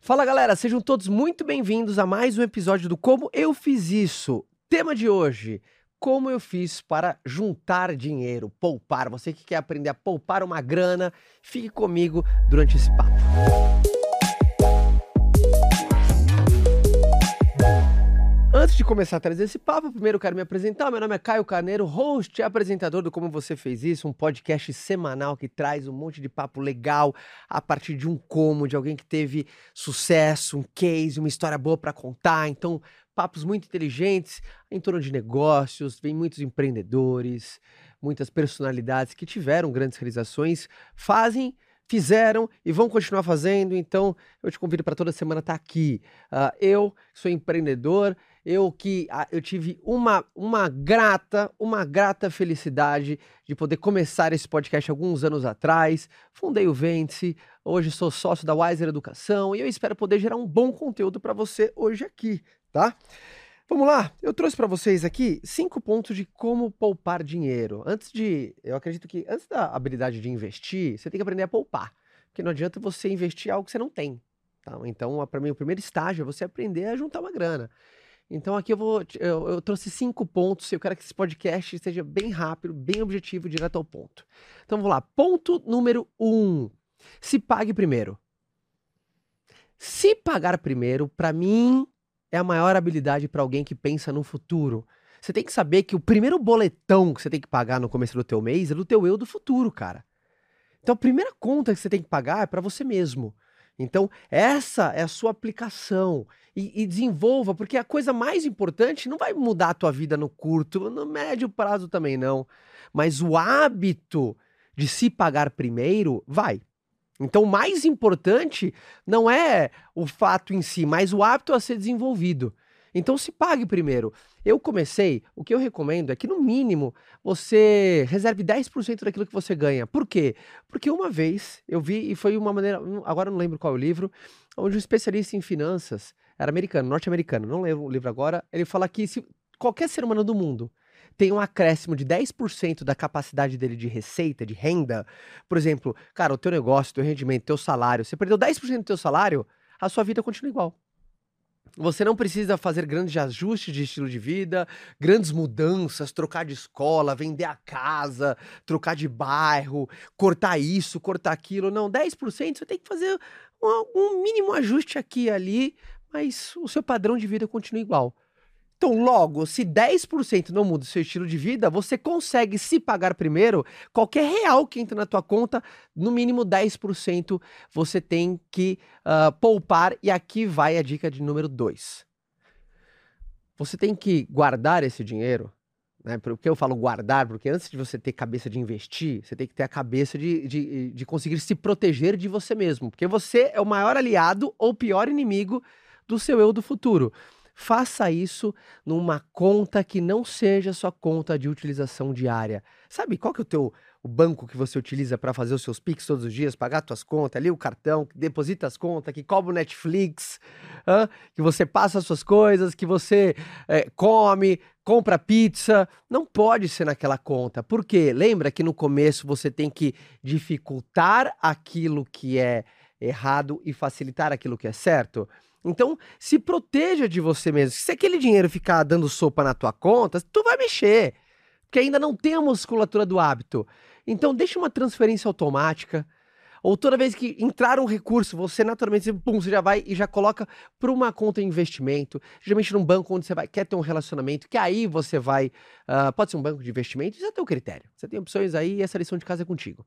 Fala galera, sejam todos muito bem-vindos a mais um episódio do Como Eu Fiz Isso. Tema de hoje: Como eu fiz para juntar dinheiro, poupar. Você que quer aprender a poupar uma grana, fique comigo durante esse papo. Antes de começar a trazer esse papo, primeiro eu quero me apresentar. Meu nome é Caio Carneiro, host e apresentador do Como Você Fez Isso, um podcast semanal que traz um monte de papo legal a partir de um como, de alguém que teve sucesso, um case, uma história boa para contar. Então, papos muito inteligentes em torno de negócios, vem muitos empreendedores, muitas personalidades que tiveram grandes realizações, fazem fizeram e vão continuar fazendo. Então, eu te convido para toda semana estar tá aqui. Uh, eu sou empreendedor, eu que uh, eu tive uma, uma grata, uma grata felicidade de poder começar esse podcast alguns anos atrás. Fundei o Vence, hoje sou sócio da Wiser Educação e eu espero poder gerar um bom conteúdo para você hoje aqui, tá? Vamos lá, eu trouxe para vocês aqui cinco pontos de como poupar dinheiro. Antes de, eu acredito que antes da habilidade de investir, você tem que aprender a poupar, porque não adianta você investir algo que você não tem. Tá? Então, para mim, o primeiro estágio é você aprender a juntar uma grana. Então, aqui eu vou, eu, eu trouxe cinco pontos. Eu quero que esse podcast seja bem rápido, bem objetivo, direto ao ponto. Então, vamos lá. Ponto número um: se pague primeiro. Se pagar primeiro, para mim, é a maior habilidade para alguém que pensa no futuro. Você tem que saber que o primeiro boletão que você tem que pagar no começo do teu mês é do teu eu do futuro, cara. Então a primeira conta que você tem que pagar é para você mesmo. Então, essa é a sua aplicação. E, e, desenvolva, porque a coisa mais importante não vai mudar a tua vida no curto, no médio prazo também não. Mas o hábito de se pagar primeiro vai. Então, o mais importante não é o fato em si, mas o hábito a ser desenvolvido. Então, se pague primeiro. Eu comecei, o que eu recomendo é que, no mínimo, você reserve 10% daquilo que você ganha. Por quê? Porque uma vez eu vi, e foi uma maneira, agora não lembro qual é o livro, onde um especialista em finanças, era americano, norte-americano, não lembro o livro agora, ele fala que se qualquer ser humano do mundo tem um acréscimo de 10% da capacidade dele de receita, de renda, por exemplo, cara, o teu negócio, teu rendimento, teu salário, você perdeu 10% do teu salário, a sua vida continua igual. Você não precisa fazer grandes ajustes de estilo de vida, grandes mudanças, trocar de escola, vender a casa, trocar de bairro, cortar isso, cortar aquilo. Não, 10% você tem que fazer um, um mínimo ajuste aqui e ali, mas o seu padrão de vida continua igual. Então, logo, se 10% não muda o seu estilo de vida, você consegue se pagar primeiro, qualquer real que entra na tua conta, no mínimo 10% você tem que uh, poupar. E aqui vai a dica de número 2. Você tem que guardar esse dinheiro, né? Por que eu falo guardar? Porque antes de você ter cabeça de investir, você tem que ter a cabeça de, de, de conseguir se proteger de você mesmo. Porque você é o maior aliado ou pior inimigo do seu eu do futuro faça isso numa conta que não seja sua conta de utilização diária. Sabe qual que é o teu o banco que você utiliza para fazer os seus Pix todos os dias, pagar suas contas, ali o cartão, que deposita as contas, que cobra o Netflix, que você passa as suas coisas, que você é, come, compra pizza. Não pode ser naquela conta. Por quê? Lembra que no começo você tem que dificultar aquilo que é errado e facilitar aquilo que é certo? Então, se proteja de você mesmo. Se aquele dinheiro ficar dando sopa na tua conta, tu vai mexer. Porque ainda não tem a musculatura do hábito. Então, deixa uma transferência automática. Ou toda vez que entrar um recurso, você naturalmente, pum, você já vai e já coloca para uma conta de investimento, geralmente num banco onde você vai, quer ter um relacionamento, que aí você vai, uh, pode ser um banco de investimento, isso é teu critério. Você tem opções aí e essa lição de casa é contigo.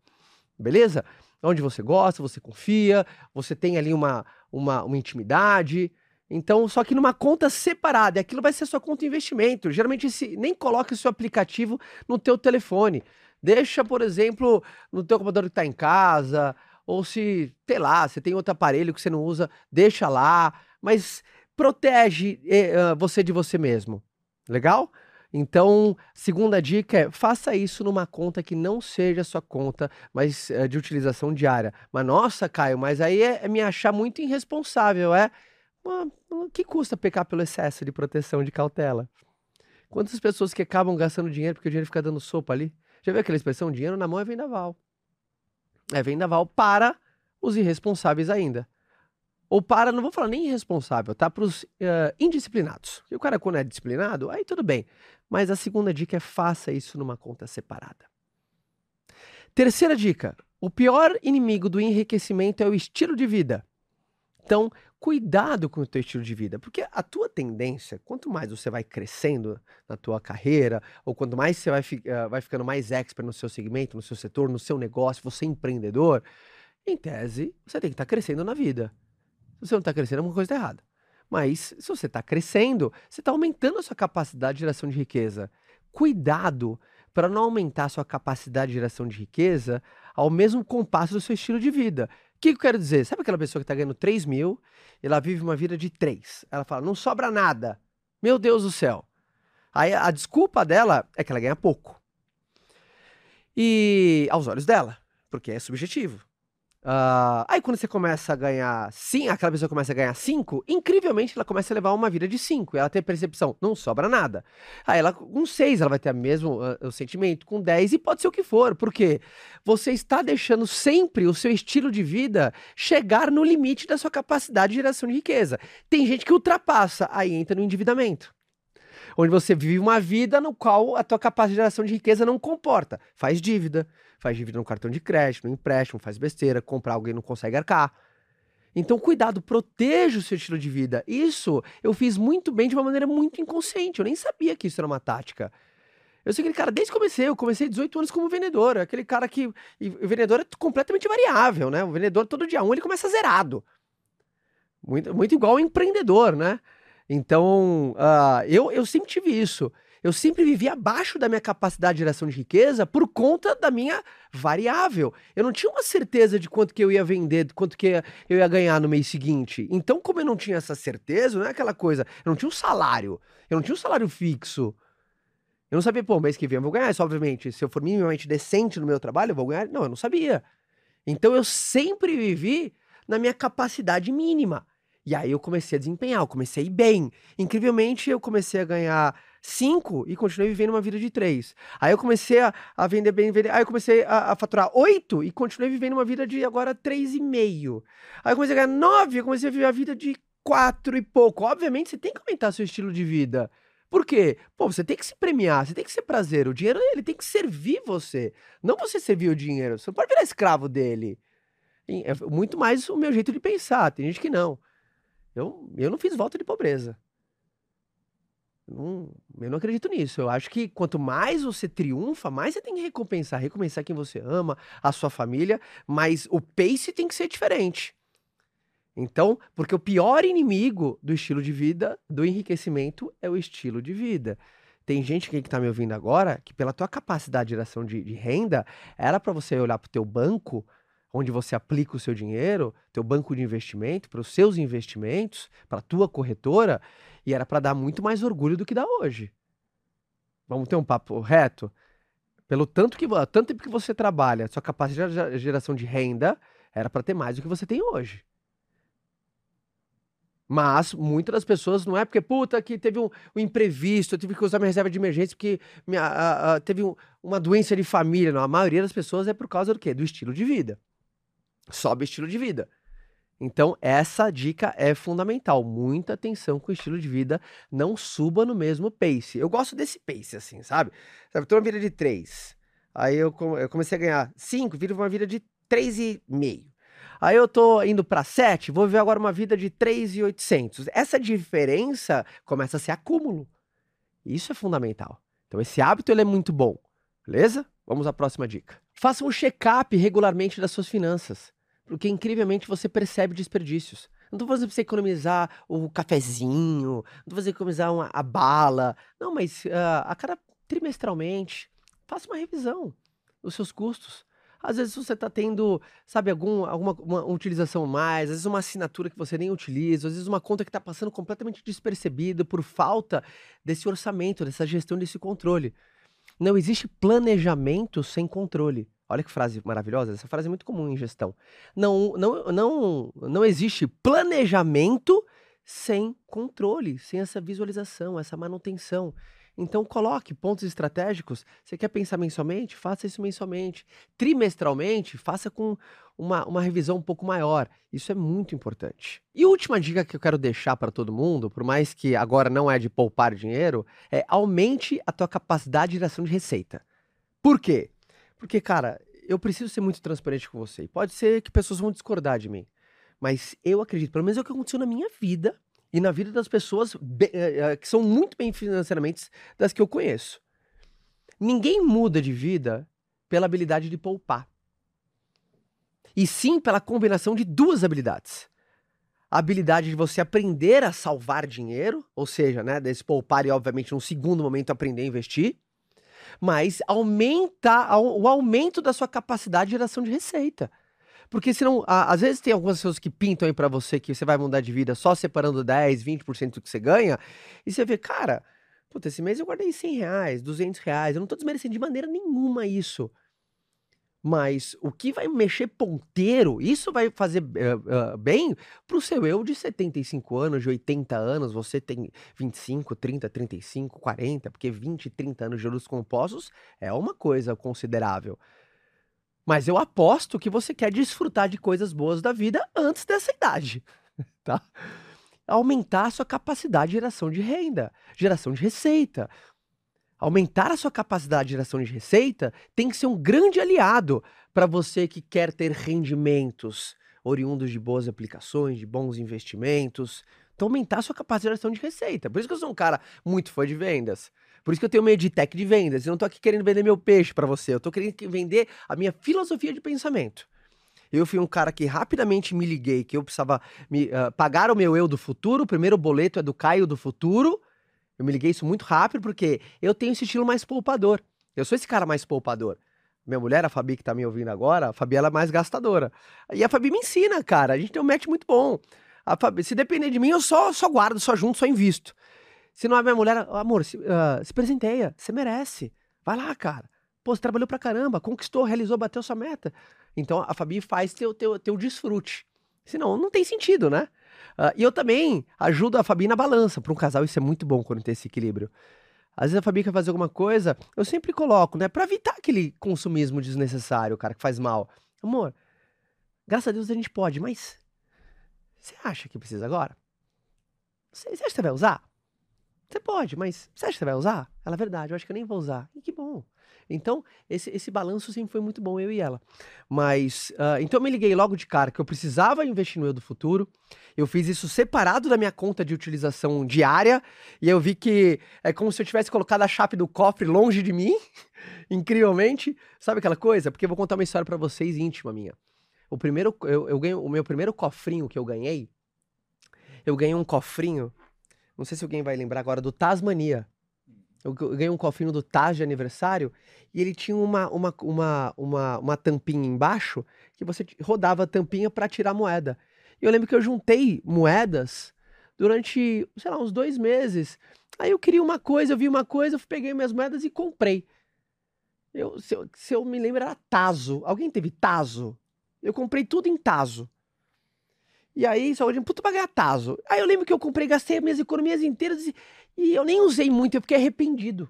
Beleza? Onde você gosta, você confia, você tem ali uma, uma, uma intimidade. Então, só que numa conta separada, aquilo vai ser sua conta de investimento. Geralmente, esse, nem coloque o seu aplicativo no teu telefone. Deixa, por exemplo, no teu computador que está em casa, ou se, sei lá, você tem outro aparelho que você não usa, deixa lá, mas protege eh, você de você mesmo. Legal? Então, segunda dica é faça isso numa conta que não seja sua conta, mas uh, de utilização diária. Mas nossa, Caio, mas aí é, é me achar muito irresponsável, é? Que custa pecar pelo excesso de proteção, de cautela? Quantas pessoas que acabam gastando dinheiro porque o dinheiro fica dando sopa ali? Já viu aquela expressão? Dinheiro na mão é vendaval. É vendaval para os irresponsáveis ainda. Ou para, não vou falar nem irresponsável, tá? Para os uh, indisciplinados. E o cara, quando é disciplinado, aí tudo bem. Mas a segunda dica é faça isso numa conta separada. Terceira dica: o pior inimigo do enriquecimento é o estilo de vida. Então, cuidado com o teu estilo de vida, porque a tua tendência, quanto mais você vai crescendo na tua carreira, ou quanto mais você vai, uh, vai ficando mais expert no seu segmento, no seu setor, no seu negócio, você é empreendedor, em tese, você tem que estar tá crescendo na vida. Se você não está crescendo, alguma coisa está errada. Mas se você está crescendo, você está aumentando a sua capacidade de geração de riqueza. Cuidado para não aumentar a sua capacidade de geração de riqueza ao mesmo compasso do seu estilo de vida. O que, que eu quero dizer? Sabe aquela pessoa que está ganhando 3 mil ela vive uma vida de 3? Ela fala, não sobra nada. Meu Deus do céu. Aí a desculpa dela é que ela ganha pouco. E aos olhos dela, porque é subjetivo. Uh, aí quando você começa a ganhar sim, aquela pessoa começa a ganhar 5, incrivelmente ela começa a levar uma vida de 5. Ela tem percepção, não sobra nada. Aí ela com 6, ela vai ter o mesmo uh, o sentimento, com 10 e pode ser o que for, porque você está deixando sempre o seu estilo de vida chegar no limite da sua capacidade de geração de riqueza. Tem gente que ultrapassa, aí entra no endividamento onde você vive uma vida no qual a tua capacidade de geração de riqueza não comporta. Faz dívida, faz dívida no cartão de crédito, no empréstimo, faz besteira, comprar alguém não consegue arcar. Então, cuidado, proteja o seu estilo de vida. Isso eu fiz muito bem de uma maneira muito inconsciente. Eu nem sabia que isso era uma tática. Eu sou aquele cara, desde que comecei, eu comecei 18 anos como vendedor. Aquele cara que. O vendedor é completamente variável, né? O vendedor, todo dia um, ele começa zerado. Muito, muito igual ao empreendedor, né? Então, uh, eu, eu sempre tive isso. Eu sempre vivi abaixo da minha capacidade de geração de riqueza por conta da minha variável. Eu não tinha uma certeza de quanto que eu ia vender, de quanto que eu ia ganhar no mês seguinte. Então, como eu não tinha essa certeza, não é aquela coisa, eu não tinha um salário, eu não tinha um salário fixo. Eu não sabia, pô, mês que vem eu vou ganhar isso, obviamente. Se eu for minimamente decente no meu trabalho, eu vou ganhar. Não, eu não sabia. Então, eu sempre vivi na minha capacidade mínima. E aí eu comecei a desempenhar, eu comecei a ir bem. Incrivelmente, eu comecei a ganhar 5 e continuei vivendo uma vida de 3. Aí eu comecei a, a vender bem, vender, aí eu comecei a, a faturar 8 e continuei vivendo uma vida de agora 3,5. Aí eu comecei a ganhar 9 e comecei a viver a vida de 4 e pouco. Obviamente, você tem que aumentar seu estilo de vida. Por quê? Pô, você tem que se premiar, você tem que ser prazer. O dinheiro, ele tem que servir você. Não você servir o dinheiro. Você não pode virar escravo dele. É muito mais o meu jeito de pensar. Tem gente que não. Eu, eu não fiz voto de pobreza. Não, eu não acredito nisso. Eu acho que quanto mais você triunfa, mais você tem que recompensar. Recompensar quem você ama, a sua família, mas o pace tem que ser diferente. Então, porque o pior inimigo do estilo de vida, do enriquecimento, é o estilo de vida. Tem gente que está me ouvindo agora que, pela tua capacidade de geração de, de renda, era para você olhar para o teu banco onde você aplica o seu dinheiro, teu banco de investimento, para os seus investimentos, para a tua corretora, e era para dar muito mais orgulho do que dá hoje. Vamos ter um papo reto? Pelo tanto que tanto tempo que você trabalha, sua capacidade de geração de renda era para ter mais do que você tem hoje. Mas muitas das pessoas não é porque, puta, que teve um, um imprevisto, eu tive que usar minha reserva de emergência porque minha, a, a, teve um, uma doença de família. Não, a maioria das pessoas é por causa do quê? Do estilo de vida sobe o estilo de vida. Então, essa dica é fundamental. Muita atenção com o estilo de vida. Não suba no mesmo pace. Eu gosto desse pace, assim, sabe? Sabe, tô uma vida de 3. Aí eu, comecei a ganhar 5, viro uma vida de 3,5. Aí eu tô indo para 7, vou viver agora uma vida de 3,800. Essa diferença começa a ser acúmulo. Isso é fundamental. Então, esse hábito ele é muito bom. Beleza? Vamos à próxima dica. Faça um check-up regularmente das suas finanças, porque incrivelmente você percebe desperdícios. Não estou fazendo para você economizar o cafezinho, não estou fazendo economizar uma, a bala. Não, mas uh, a cada trimestralmente, faça uma revisão dos seus custos. Às vezes você está tendo, sabe, algum, alguma uma utilização mais, às vezes uma assinatura que você nem utiliza, às vezes uma conta que está passando completamente despercebida por falta desse orçamento, dessa gestão, desse controle. Não existe planejamento sem controle. Olha que frase maravilhosa, essa frase é muito comum em gestão. Não, não, não, não existe planejamento sem controle, sem essa visualização, essa manutenção. Então coloque pontos estratégicos. Você quer pensar mensalmente? Faça isso mensalmente. Trimestralmente, faça com uma, uma revisão um pouco maior. Isso é muito importante. E última dica que eu quero deixar para todo mundo, por mais que agora não é de poupar dinheiro, é aumente a tua capacidade de geração de receita. Por quê? Porque, cara, eu preciso ser muito transparente com você. Pode ser que pessoas vão discordar de mim. Mas eu acredito, pelo menos é o que aconteceu na minha vida e na vida das pessoas eh, eh, que são muito bem financeiramente das que eu conheço. Ninguém muda de vida pela habilidade de poupar. E sim pela combinação de duas habilidades. A habilidade de você aprender a salvar dinheiro, ou seja, né, desse poupar e, obviamente, num segundo momento aprender a investir mas aumenta o aumento da sua capacidade de geração de receita. Porque senão, às vezes tem algumas pessoas que pintam aí para você que você vai mudar de vida só separando 10, 20% do que você ganha, e você vê, cara, puta, esse mês eu guardei 100 reais, 200 reais, eu não tô desmerecendo de maneira nenhuma isso. Mas o que vai mexer ponteiro, isso vai fazer uh, uh, bem pro seu eu de 75 anos, de 80 anos, você tem 25, 30, 35, 40, porque 20, 30 anos de juros compostos é uma coisa considerável. Mas eu aposto que você quer desfrutar de coisas boas da vida antes dessa idade, tá? Aumentar a sua capacidade de geração de renda, geração de receita aumentar a sua capacidade de geração de receita tem que ser um grande aliado para você que quer ter rendimentos oriundos de boas aplicações, de bons investimentos. Então, aumentar a sua capacidade de de receita. Por isso que eu sou um cara muito fã de vendas. Por isso que eu tenho meio de tech de vendas. Eu não estou aqui querendo vender meu peixe para você. Eu estou querendo vender a minha filosofia de pensamento. Eu fui um cara que rapidamente me liguei que eu precisava me, uh, pagar o meu eu do futuro. O primeiro boleto é do Caio do futuro eu me liguei isso muito rápido porque eu tenho esse estilo mais poupador. Eu sou esse cara mais poupador. Minha mulher, a Fabi, que tá me ouvindo agora, a Fabi ela é mais gastadora. E a Fabi me ensina, cara. A gente tem um match muito bom. Fabi, se depender de mim, eu só, só guardo, só junto, só invisto. Se não é minha mulher, amor, se, uh, se presenteia, você merece. Vai lá, cara. Pô, você trabalhou pra caramba, conquistou, realizou, bateu sua meta. Então a Fabi faz teu, teu, teu desfrute. Senão, não tem sentido, né? Uh, e eu também ajudo a Fabi na balança. Para um casal, isso é muito bom quando tem esse equilíbrio. Às vezes a Fabi quer fazer alguma coisa, eu sempre coloco, né? Pra evitar aquele consumismo desnecessário, cara, que faz mal. Amor, graças a Deus a gente pode, mas você acha que precisa agora? Você, acha que você vai usar? Você pode, mas você acha que você vai usar? Ela é verdade, eu acho que eu nem vou usar. E que bom. Então, esse, esse balanço sempre foi muito bom, eu e ela. Mas, uh, então eu me liguei logo de cara que eu precisava investir no eu do futuro. Eu fiz isso separado da minha conta de utilização diária. E eu vi que é como se eu tivesse colocado a chave do cofre longe de mim, incrivelmente. Sabe aquela coisa? Porque eu vou contar uma história para vocês íntima minha. O primeiro, eu, eu ganhei, o meu primeiro cofrinho que eu ganhei, eu ganhei um cofrinho, não sei se alguém vai lembrar agora, do Tasmania. Eu ganhei um cofrinho do Taz de aniversário e ele tinha uma, uma, uma, uma, uma tampinha embaixo que você rodava a tampinha para tirar moeda. E eu lembro que eu juntei moedas durante, sei lá, uns dois meses. Aí eu queria uma coisa, eu vi uma coisa, eu peguei minhas moedas e comprei. Eu, se, eu, se eu me lembro, era Tazo. Alguém teve Tazo? Eu comprei tudo em Tazo. E aí, só hoje, puta pra ganhar Tazo. Aí eu lembro que eu comprei, gastei minhas economias inteiras e e eu nem usei muito, eu fiquei arrependido.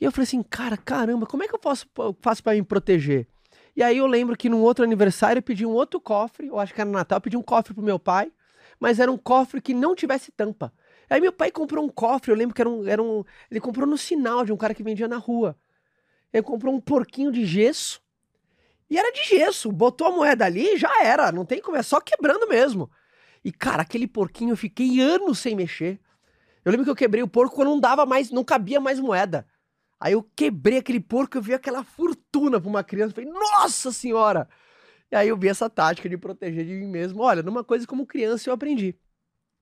E eu falei assim, cara, caramba, como é que eu posso, faço para me proteger? E aí eu lembro que num outro aniversário eu pedi um outro cofre, eu acho que era no Natal, eu pedi um cofre pro meu pai, mas era um cofre que não tivesse tampa. Aí meu pai comprou um cofre, eu lembro que era um, era um ele comprou no sinal de um cara que vendia na rua. Ele comprou um porquinho de gesso, e era de gesso, botou a moeda ali já era, não tem como, é só quebrando mesmo. E cara, aquele porquinho eu fiquei anos sem mexer. Eu lembro que eu quebrei o porco quando não dava mais, não cabia mais moeda. Aí eu quebrei aquele porco, eu vi aquela fortuna pra uma criança, falei, nossa senhora! E aí eu vi essa tática de proteger de mim mesmo. Olha, numa coisa como criança eu aprendi.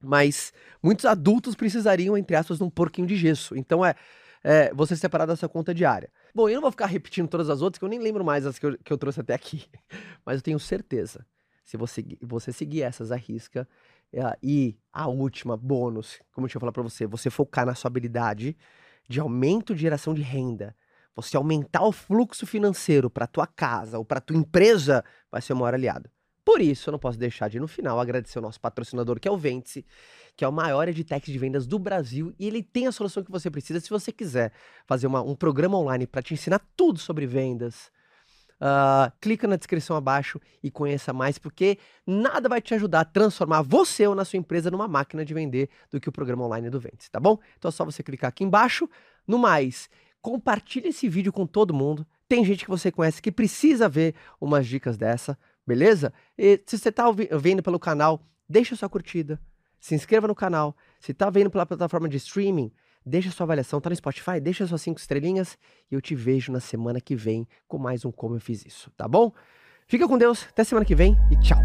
Mas muitos adultos precisariam, entre aspas, de um porquinho de gesso. Então é, é você separar da sua conta diária. Bom, eu não vou ficar repetindo todas as outras, que eu nem lembro mais as que eu, que eu trouxe até aqui. Mas eu tenho certeza, se você, você seguir essas à risca, é, e a última, bônus, como eu tinha falado para você, você focar na sua habilidade de aumento de geração de renda, você aumentar o fluxo financeiro para tua casa ou para tua empresa, vai ser o maior aliado. Por isso, eu não posso deixar de, no final, agradecer o nosso patrocinador, que é o Ventice, que é o maior edtech de vendas do Brasil, e ele tem a solução que você precisa se você quiser fazer uma, um programa online para te ensinar tudo sobre vendas. Uh, clica na descrição abaixo e conheça mais, porque nada vai te ajudar a transformar você ou na sua empresa numa máquina de vender do que o programa online do Ventes, tá bom? Então é só você clicar aqui embaixo. No mais, compartilhe esse vídeo com todo mundo. Tem gente que você conhece que precisa ver umas dicas dessa beleza? E se você está vendo pelo canal, deixa sua curtida, se inscreva no canal. Se está vendo pela plataforma de streaming, deixa sua avaliação, tá no Spotify, deixa suas cinco estrelinhas e eu te vejo na semana que vem com mais um Como Eu Fiz Isso, tá bom? Fica com Deus, até semana que vem e tchau!